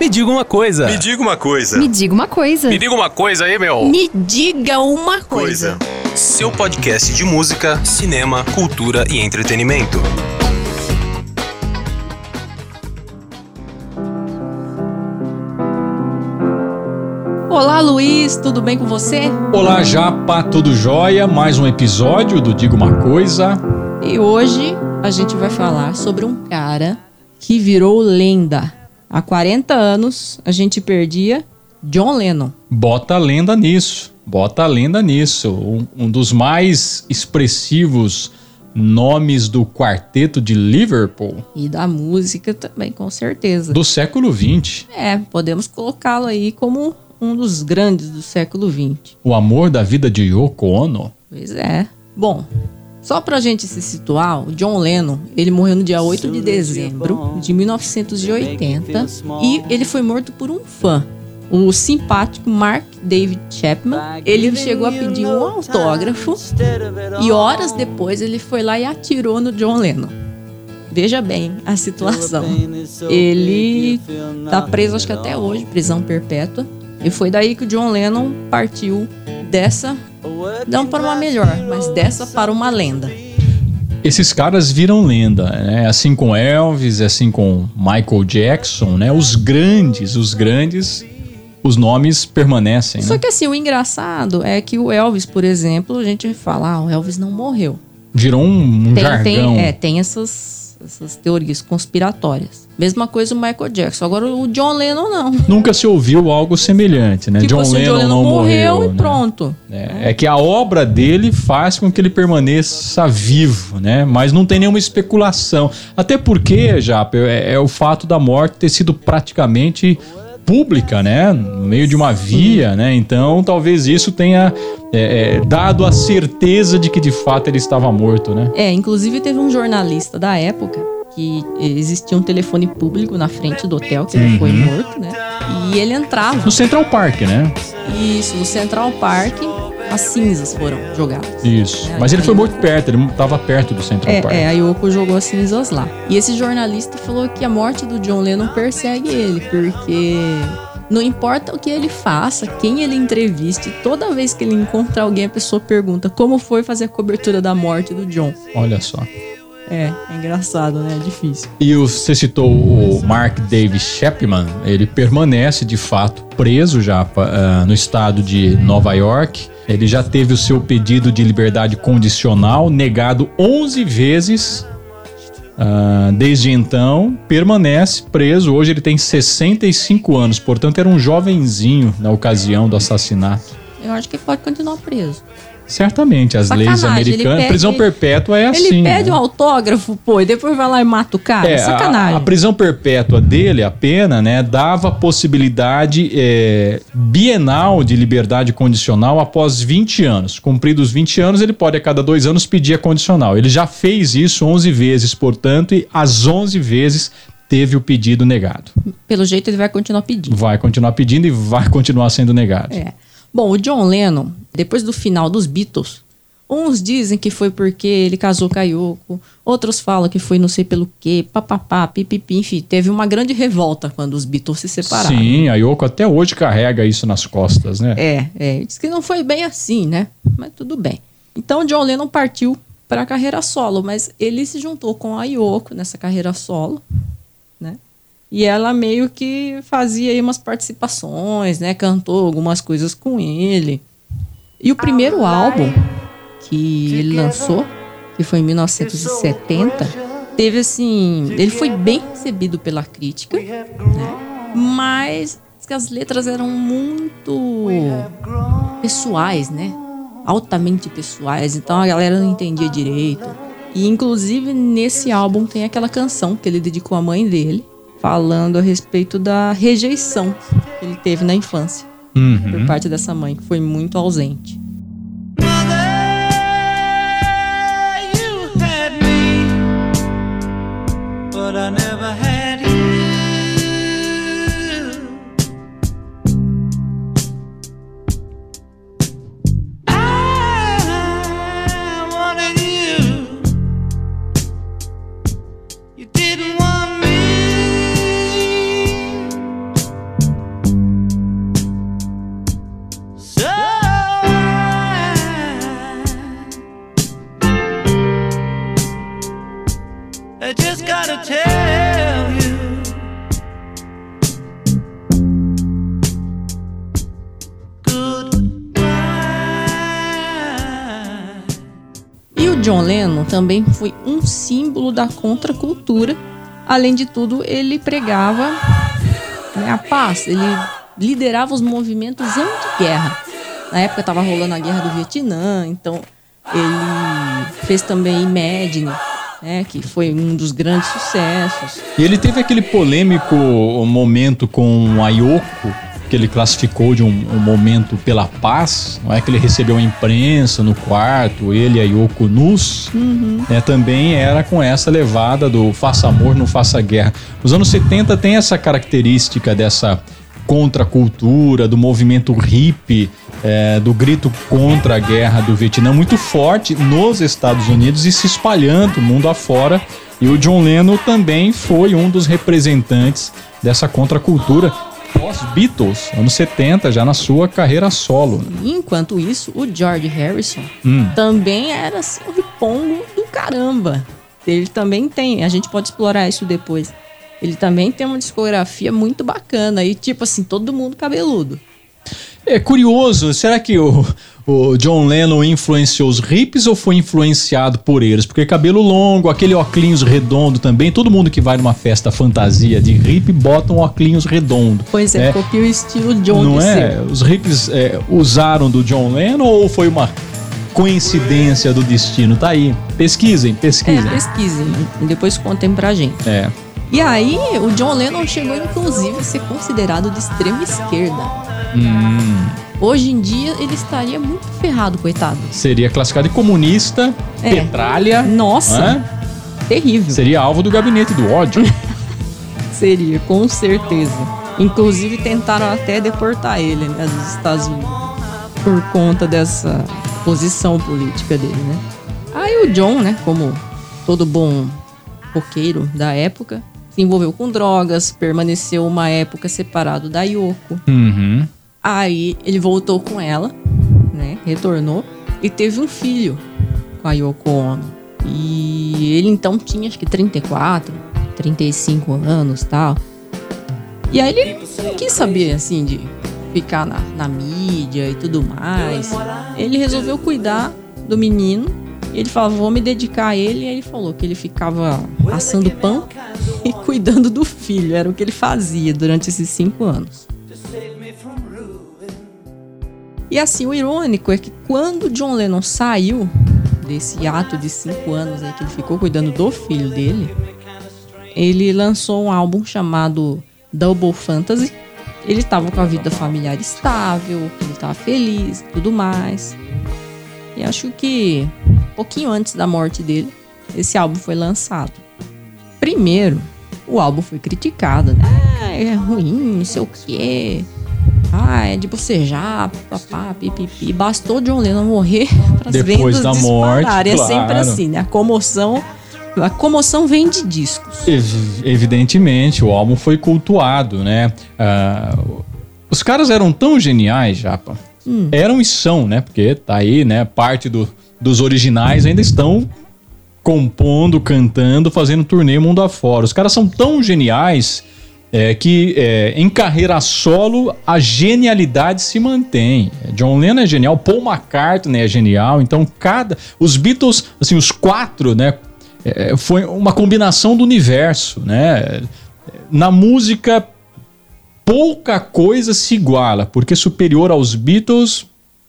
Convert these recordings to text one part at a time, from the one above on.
Me diga uma coisa. Me diga uma coisa. Me diga uma coisa. Me diga uma coisa aí, meu. Me diga uma coisa. Coisa. Seu podcast de música, cinema, cultura e entretenimento. Olá, Luiz, tudo bem com você? Olá, Japa, tudo jóia? Mais um episódio do Diga Uma Coisa. E hoje a gente vai falar sobre um cara que virou lenda. Há 40 anos a gente perdia John Lennon. Bota a lenda nisso, bota a lenda nisso. Um, um dos mais expressivos nomes do quarteto de Liverpool E da música também, com certeza. do século XX. É, podemos colocá-lo aí como um dos grandes do século XX. O amor da vida de Yoko Ono. Pois é. Bom, só pra gente se situar, o John Lennon, ele morreu no dia 8 de dezembro de 1980 e ele foi morto por um fã, o simpático Mark David Chapman. Ele chegou a pedir um autógrafo e horas depois ele foi lá e atirou no John Lennon. Veja bem a situação. Ele tá preso acho que até hoje, prisão perpétua. E foi daí que o John Lennon partiu dessa, não para uma melhor, mas dessa para uma lenda. Esses caras viram lenda, né? Assim com Elvis, assim com Michael Jackson, né? Os grandes, os grandes, os nomes permanecem, Só né? que assim, o engraçado é que o Elvis, por exemplo, a gente fala, ah, o Elvis não morreu. Virou um, um Tem, jargão. tem, é, tem essas, essas teorias conspiratórias. Mesma coisa o Michael Jackson. Agora o John Lennon não. Nunca se ouviu algo semelhante, né? Tipo John, assim, Lennon John Lennon não morreu, morreu, e né? pronto. É, é que a obra dele faz com que ele permaneça vivo, né? Mas não tem nenhuma especulação. Até porque, já é, é o fato da morte ter sido praticamente pública, né? No meio de uma via, né? Então, talvez isso tenha é, é, dado a certeza de que de fato ele estava morto, né? É, inclusive teve um jornalista da época que existia um telefone público na frente do hotel que ele foi morto, né? E ele entrava. No Central Park, né? Isso, no Central Park, as cinzas foram jogadas. Isso. É, Mas ele foi morto perto, ele estava perto do Central É, Park. é, a Yoko jogou as cinzas lá. E esse jornalista falou que a morte do John Lennon persegue ele, porque não importa o que ele faça, quem ele entreviste, toda vez que ele encontra alguém, a pessoa pergunta como foi fazer a cobertura da morte do John. Olha só. É, é engraçado, né? É difícil. E você citou o Mark David Chapman, ele permanece de fato preso já ah, no estado de Nova York. Ele já teve o seu pedido de liberdade condicional negado 11 vezes. Ah, desde então, permanece preso. Hoje ele tem 65 anos, portanto, era um jovenzinho na ocasião do assassinato. Eu acho que ele pode continuar preso. Certamente, as leis Sacanagem, ele americanas. pede- prisão perpétua é assim. ele pede né? um autógrafo, pô, e depois vai lá e mata o cara. É, a- Sacanagem. A, prisão perpétua dele, a pena, né, dava possibilidade é, bienal de liberdade condicional após 20 anos. Cumpridos 20 anos, ele pode a cada dois anos pedir a condicional. Ele já fez isso 11 vezes, portanto, e as 11 vezes teve o pedido negado. Pelo jeito, ele vai continuar pedindo. Vai continuar pedindo e vai continuar sendo negado. É. Bom, o John Lennon, depois do final dos Beatles, uns dizem que foi porque ele casou com a Yoko, outros falam que foi não sei pelo quê, papapá, pipipi, enfim, teve uma grande revolta quando os Beatles se separaram. Sim, a Yoko até hoje carrega isso nas costas, né? É, é, diz que não foi bem assim, né? Mas tudo bem. Então, John Lennon partiu para a carreira solo, mas ele se juntou com a Yoko nessa carreira solo? E ela meio que fazia aí umas participações, né? Cantou algumas coisas com ele. E o primeiro álbum que ele lançou, que foi em 1970, teve assim, ele foi bem recebido pela crítica, né? Mas que as letras eram muito pessoais, né? Altamente pessoais, então a galera não entendia direito. E inclusive nesse álbum tem aquela canção que ele dedicou à mãe dele, falando a respeito da rejeição que ele teve na infância Uhum. por parte dessa mãe, que foi muito ausente. you had me, but I never had E o John Lennon também foi um símbolo da contracultura. Além de tudo, ele pregava né, a paz, ele liderava os movimentos anti-guerra. Na época estava rolando a guerra do Vietnã, então ele fez também Imagine, né, que foi um dos grandes sucessos. E ele teve aquele polêmico momento com a Yoko, que ele classificou de um, um momento pela paz, não é que ele recebeu a imprensa no quarto, ele e a Yoko nus, né, também era com essa levada do faça amor, não faça guerra. Os anos 70 tem essa característica dessa contracultura, do movimento hippie, é, do grito contra a guerra do Vietnã muito forte nos Estados Unidos e se espalhando mundo afora. E o John Lennon também foi um dos representantes dessa contracultura pós-Beatles, anos 70, já na sua carreira solo. Enquanto isso, o George Harrison Hum. também era assim, um ripongo do caramba. Ele também tem, a gente pode explorar isso depois. Ele também tem uma discografia muito bacana e tipo assim, todo mundo cabeludo. É curioso, será que o, o John Lennon influenciou os hippies ou foi influenciado por eles? Porque cabelo longo, aquele óculos redondo também, todo mundo que vai numa festa fantasia de hippie bota um óculos redondo. Pois é, É. copia o estilo John Não é? Os hippies é, usaram do John Lennon ou foi uma coincidência do destino? Tá aí. Pesquisem, É, pesquisem. pesquisem e depois contem pra gente. É. E aí, o John Lennon chegou inclusive a ser considerado de extrema esquerda. Hum, Hoje em dia, ele estaria muito ferrado, coitado. seria classificado de comunista, É. petralha. Nossa, né? terrível. Seria alvo do gabinete do ódio. Seria, com certeza. Inclusive tentaram até deportar ele né, dos Estados Unidos por conta dessa posição política dele, né? Aí o John, né, como todo bom roqueiro da época, se envolveu com drogas, permaneceu uma época separado da Yoko. uhum. Aí ele voltou com ela, né? Retornou e teve um filho com a Yoko Ono. E ele então tinha acho que 34, 35 anos tal. E aí ele não quis saber assim de ficar na, na mídia e tudo mais. Ele resolveu cuidar do menino. Ele falou, vou me dedicar a ele. E aí ele falou que ele ficava assando pão e cuidando do filho. Era o que ele fazia durante esses cinco anos. E assim, o irônico é que quando John Lennon saiu desse ato de cinco anos aí que ele ficou cuidando do filho dele, ele lançou um álbum chamado Double Fantasy. Ele estava com a vida familiar estável, ele estava feliz tudo mais. E acho que um pouquinho antes da morte dele, esse álbum foi lançado. Primeiro, o álbum foi criticado, né? Ah, é ruim, não sei o quê. Ah, é de bocejar, papá, pipipi. Bastou John Lennon morrer para as vendas da morte, dispararem. É sempre claro. assim, né? A comoção, a comoção vem de discos. Ev- Evidentemente, o álbum foi cultuado, né? Ah, os caras eram tão geniais, Japa. Eram e são, né? Porque tá aí, né? Parte do- dos originais ainda estão compondo, cantando, fazendo turnê mundo afora. Os caras são tão geniais é, que é, em carreira solo a genialidade se mantém. John Lennon é genial, Paul McCartney é genial. Então cada os Beatles, assim, os quatro, né? é, foi uma combinação do universo, né? Na música pouca coisa se iguala, porque superior aos Beatles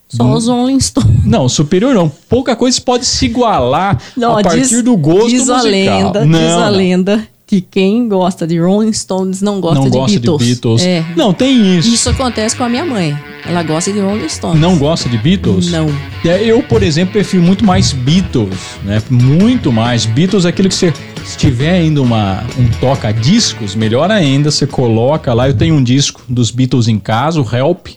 Só os Rolling Stones. não, superior não. Pouca coisa pode se igualar a partir diz- do gosto diz musical. a lenda, não, diz a não. lenda que quem gosta de Rolling Stones não gosta, não de, gosta Beatles. de Beatles. É. Não, tem isso. Isso acontece com a minha mãe. Ela gosta de Rolling Stones. Não gosta de Beatles? Não. É, Eu, por exemplo, prefiro muito mais Beatles, né? Muito mais. Beatles é aquilo que você. Se tiver ainda uma, um toca-discos, melhor ainda, você coloca lá. Eu tenho um disco dos Beatles em casa, o Help,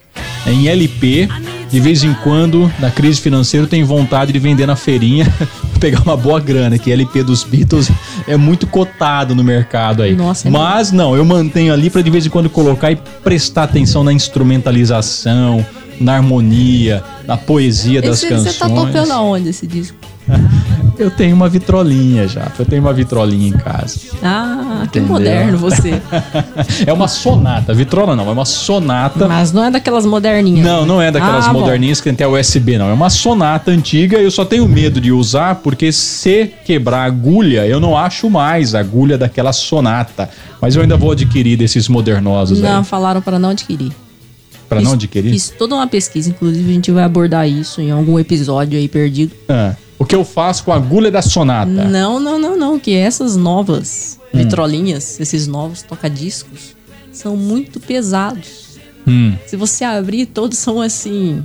é em LP. De vez em quando, na crise financeira, eu tenho vontade de vender na feirinha, pegar uma boa grana, que LP dos Beatles é muito cotado no mercado aí. Nossa, é Mas não, eu mantenho ali para de vez em quando colocar e prestar atenção na instrumentalização, na harmonia, na poesia das Esse, canções. você tá tocando aonde esse disco? Eu tenho uma vitrolinha já. Eu tenho uma vitrolinha em casa. Ah, que Entendeu? moderno você. É uma sonata. Vitrola não, é uma sonata. Mas não é daquelas moderninhas. Não, não é daquelas Ah, bom. moderninhas que tem até USB, não. É uma sonata antiga. Eu só tenho medo de usar porque se quebrar a agulha, eu não acho mais a agulha daquela sonata. Mas eu ainda vou adquirir desses modernosos Não, aí. falaram para não adquirir. Pra não adquirir? Fiz toda uma pesquisa, inclusive a gente vai abordar isso em algum episódio aí perdido. Ah, o que eu faço com a agulha da sonata? Não, não, não, não. Que essas novas Hum. vitrolinhas, esses novos tocadiscos, são muito pesados. Hum, Se você abrir, todos são assim.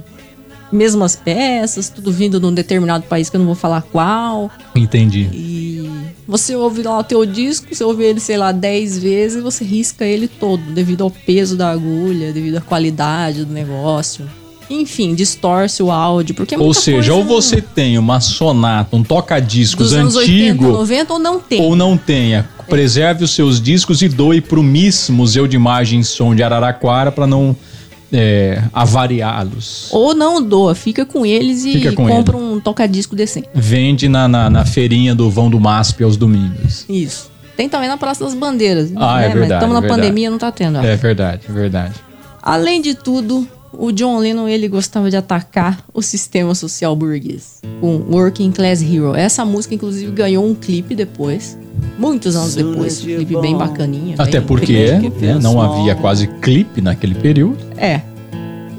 Mesmas peças, tudo vindo de um determinado país que eu não vou falar qual. entendi. E você ouve lá o teu disco, você ouve ele, sei lá, 10 vezes você risca ele todo, devido ao peso da agulha, devido à qualidade do negócio. Enfim, distorce o áudio, porque é Ou seja, ou você tem uma sonata, um toca-discos anos 80, antigo, 90 ou não tem. ou não tenha. Preserve os seus discos e doe pro MIS, Museu de Imagem e Som de Araraquara, para não é, avariá-los. Ou não doa, fica com eles e Fica com compra um tocadisco decente. Vende na, na, na feirinha do Vão do MASP aos domingos. Isso. Tem também na Praça das Bandeiras. Ah, é né? verdade, Mas estamos na é verdade. pandemia, não tá tendo. ó. É verdade, é verdade. Além de tudo, o John Lennon ele gostava de atacar o sistema social burguês com Working Class Hero. Essa música, inclusive, ganhou um clipe depois, muitos anos depois. Um clipe bem bacaninha. Até bem- porque bem- né, não havia quase clipe naquele período. É.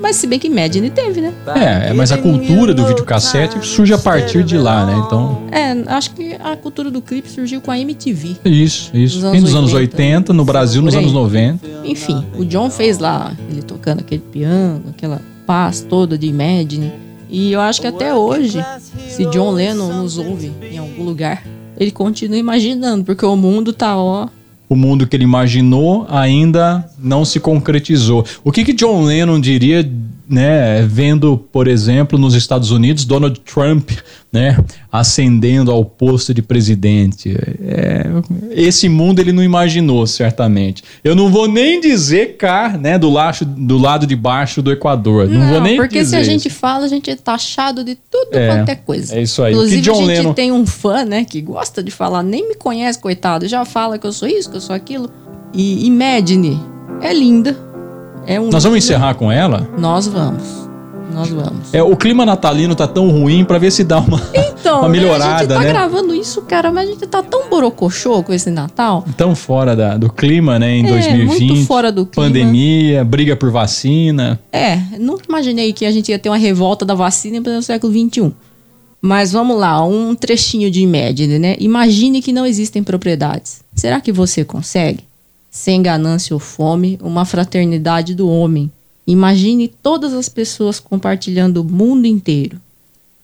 Mas se bem que Imagine teve, né? É, mas a cultura do videocassete surge a partir de lá, né? Então, É, acho que a cultura do clipe surgiu com a MTV. isso, isso. Nos Fim dos anos anos 80, no Brasil nos anos 90. Enfim, o John fez lá, ele tocando aquele piano, aquela paz toda de Imagine. E eu acho que até hoje, se John Lennon nos ouve em algum lugar, ele continua imaginando, porque o mundo tá, ó. O mundo que ele imaginou ainda não se concretizou. O que que John Lennon diria, né, vendo, por exemplo, nos Estados Unidos, Donald Trump, né, ascendendo ao posto de presidente? É, esse mundo ele não imaginou, certamente. Eu não vou nem dizer cá, né, do, laço, do lado de baixo do Equador. Não, vou nem porque dizer se a gente fala, a gente é taxado de tudo É, quanto é coisa. é isso aí. Inclusive, John a gente Lennon- tem um fã, né, que gosta de falar, nem me conhece, coitado, já fala que eu sou isso, que eu sou aquilo. E Imagine é linda. É um Nós vamos encerrar com ela? Nós vamos. Nós vamos. É, o clima natalino tá tão ruim pra ver se dá uma, Então, uma né, a gente melhorada, tá né? gravando isso, cara, mas a gente tá tão borocochô com esse Natal. tão fora da- do clima, né, em É, 2020. muito fora do clima. Pandemia, briga por vacina. É, nunca imaginei que a gente ia ter uma revolta da vacina pleno século XXI. Mas vamos lá, um trechinho de Imagine, né? Imagine que não existem propriedades. Será que você consegue? Sem ganância ou fome, uma fraternidade do homem. Imagine todas as pessoas compartilhando o mundo inteiro.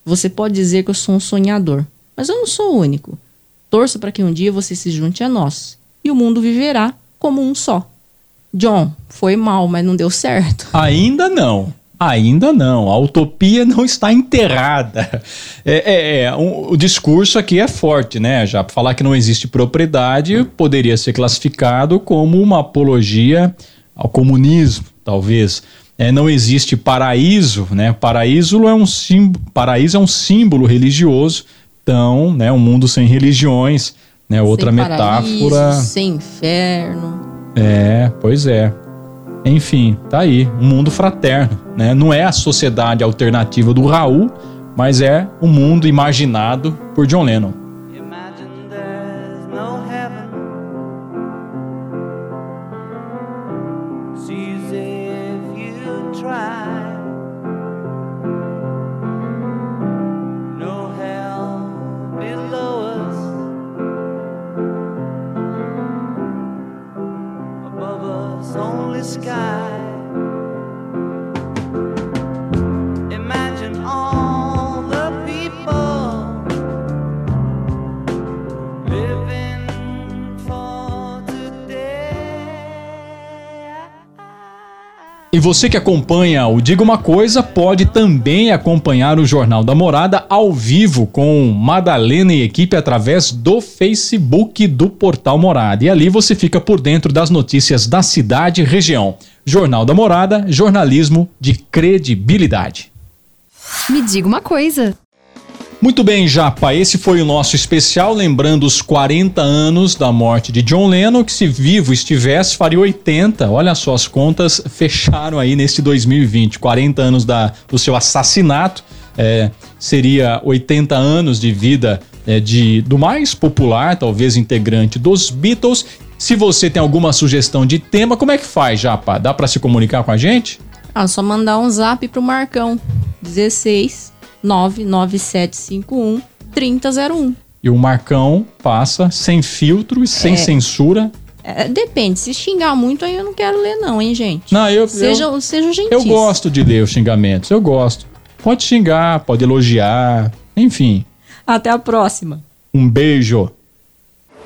Você pode dizer que eu sou um sonhador, mas eu não sou o único. Torço para que um dia você se junte a nós e o mundo viverá como um só. John, foi mal, mas não deu certo. Ainda não. Ainda não. A utopia não está enterrada. É, é, é, um- o discurso aqui é forte, né? Já falar que não existe propriedade poderia ser classificado como uma apologia ao comunismo, talvez. É, não existe paraíso, né? Paraíso é um símbolo, paraíso é um símbolo religioso. Então, né, um mundo sem religiões, né? Outra sem metáfora. paraíso, sem inferno. É, pois é. Enfim, tá aí, um mundo fraterno, né? Não é a sociedade alternativa do Raul, mas é o mundo imaginado por John Lennon. Você que acompanha o Diga Uma Coisa pode também acompanhar o Jornal da Morada ao vivo com Madalena e equipe através do Facebook do Portal Morada. E ali você fica por dentro das notícias da cidade e região. Jornal da Morada, jornalismo de credibilidade. Me diga uma coisa. Muito bem, Japa, esse foi o nosso especial, lembrando os 40 anos da morte de John Lennon, que se vivo estivesse, faria 80. Olha só, as contas fecharam aí neste 2020. 40 anos da, do seu assassinato, é, seria 80 anos de vida é, de, do mais popular, talvez integrante dos Beatles. Se você tem alguma sugestão de tema, como é que faz, Japa? Dá para se comunicar com a gente? Ah, só mandar um zap pro Marcão. 16 99751 3001. E o Marcão passa sem filtro e sem É. censura. É, depende, se xingar muito aí eu não quero ler não, hein, gente? Não, eu, Seja, eu, seja gentil. eu gosto de ler os xingamentos, eu gosto. Pode xingar, pode elogiar, enfim. Até a próxima. Um beijo.